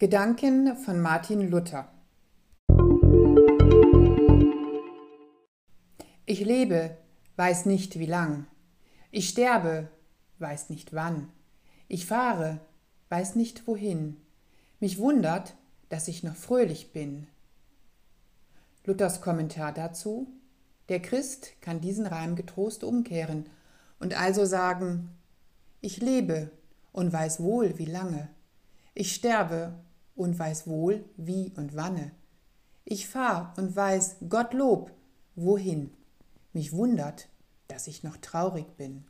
Gedanken von Martin Luther Ich lebe, weiß nicht wie lang. Ich sterbe, weiß nicht wann. Ich fahre, weiß nicht wohin. Mich wundert, dass ich noch fröhlich bin. Luthers Kommentar dazu Der Christ kann diesen Reim getrost umkehren und also sagen Ich lebe und weiß wohl wie lange. Ich sterbe und weiß wohl, wie und wanne. Ich fahr und weiß, Gottlob, wohin. Mich wundert, dass ich noch traurig bin.